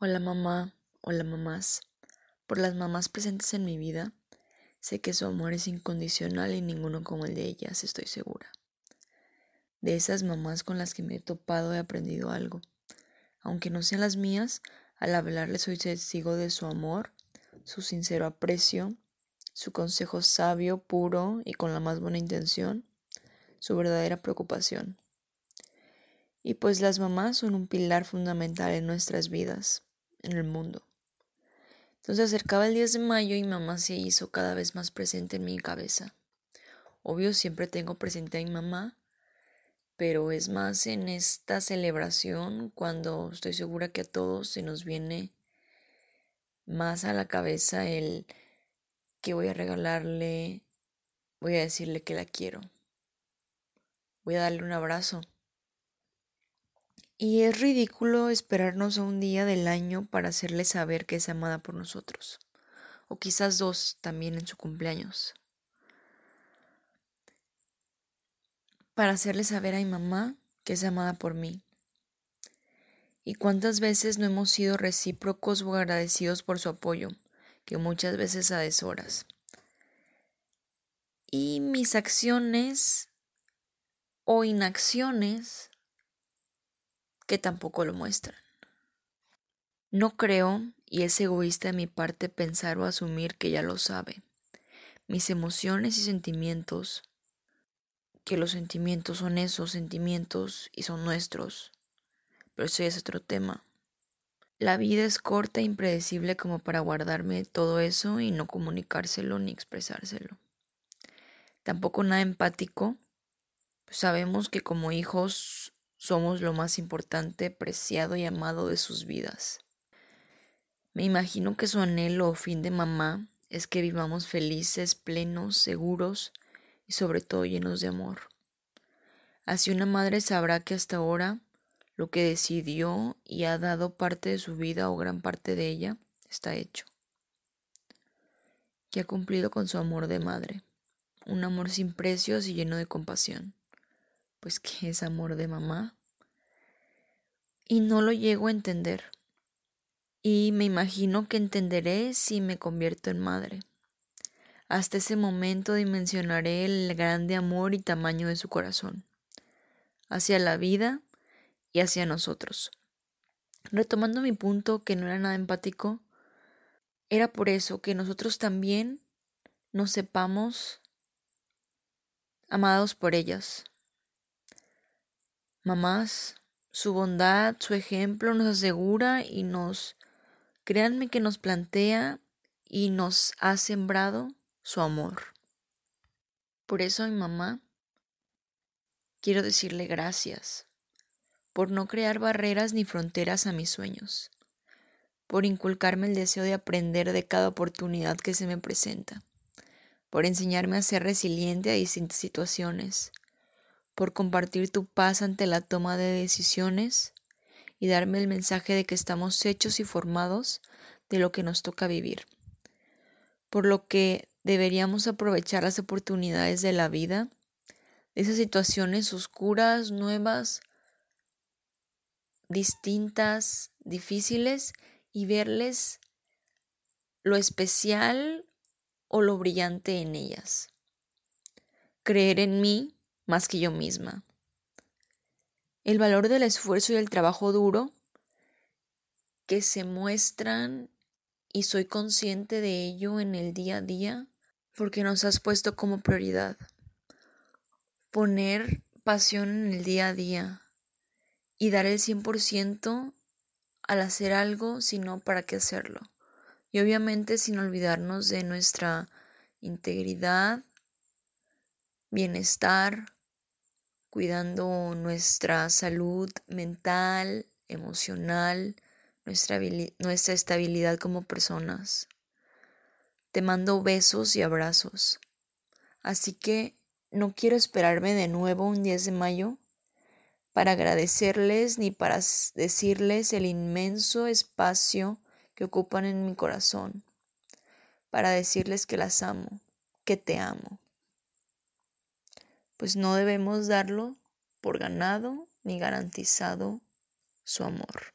Hola mamá, hola mamás. Por las mamás presentes en mi vida, sé que su amor es incondicional y ninguno como el de ellas, estoy segura. De esas mamás con las que me he topado he aprendido algo. Aunque no sean las mías, al hablarles soy testigo de su amor, su sincero aprecio, su consejo sabio, puro y con la más buena intención, su verdadera preocupación. Y pues las mamás son un pilar fundamental en nuestras vidas en el mundo. Entonces acercaba el 10 de mayo y mamá se hizo cada vez más presente en mi cabeza. Obvio, siempre tengo presente a mi mamá, pero es más en esta celebración cuando estoy segura que a todos se nos viene más a la cabeza el que voy a regalarle, voy a decirle que la quiero, voy a darle un abrazo y es ridículo esperarnos a un día del año para hacerle saber que es amada por nosotros. O quizás dos también en su cumpleaños. Para hacerle saber a mi mamá que es amada por mí. Y cuántas veces no hemos sido recíprocos o agradecidos por su apoyo, que muchas veces a deshoras. Y mis acciones o inacciones que tampoco lo muestran. No creo, y es egoísta de mi parte pensar o asumir que ya lo sabe. Mis emociones y sentimientos, que los sentimientos son esos sentimientos y son nuestros, pero eso es otro tema. La vida es corta e impredecible como para guardarme todo eso y no comunicárselo ni expresárselo. Tampoco nada empático. sabemos que como hijos somos lo más importante, preciado y amado de sus vidas. Me imagino que su anhelo o fin de mamá es que vivamos felices, plenos, seguros y sobre todo llenos de amor. Así una madre sabrá que hasta ahora lo que decidió y ha dado parte de su vida o gran parte de ella está hecho. Que ha cumplido con su amor de madre, un amor sin precios y lleno de compasión pues que es amor de mamá. Y no lo llego a entender. Y me imagino que entenderé si me convierto en madre. Hasta ese momento dimensionaré el grande amor y tamaño de su corazón, hacia la vida y hacia nosotros. Retomando mi punto que no era nada empático, era por eso que nosotros también nos sepamos amados por ellas, Mamás, su bondad, su ejemplo nos asegura y nos, créanme que nos plantea y nos ha sembrado su amor. Por eso mi mamá quiero decirle gracias por no crear barreras ni fronteras a mis sueños, por inculcarme el deseo de aprender de cada oportunidad que se me presenta, por enseñarme a ser resiliente a distintas situaciones, por compartir tu paz ante la toma de decisiones y darme el mensaje de que estamos hechos y formados de lo que nos toca vivir. Por lo que deberíamos aprovechar las oportunidades de la vida, esas situaciones oscuras, nuevas, distintas, difíciles, y verles lo especial o lo brillante en ellas. Creer en mí más que yo misma. El valor del esfuerzo y del trabajo duro que se muestran y soy consciente de ello en el día a día porque nos has puesto como prioridad. Poner pasión en el día a día y dar el 100% al hacer algo, sino para qué hacerlo. Y obviamente sin olvidarnos de nuestra integridad, bienestar, cuidando nuestra salud mental, emocional, nuestra, estabilidad como personas. Te mando besos y abrazos. Así que no quiero esperarme de nuevo un 10 de mayo para agradecerles ni para decirles el inmenso espacio que ocupan en mi corazón, para decirles que las amo, que te amo pues no debemos darlo por ganado ni garantizado su amor.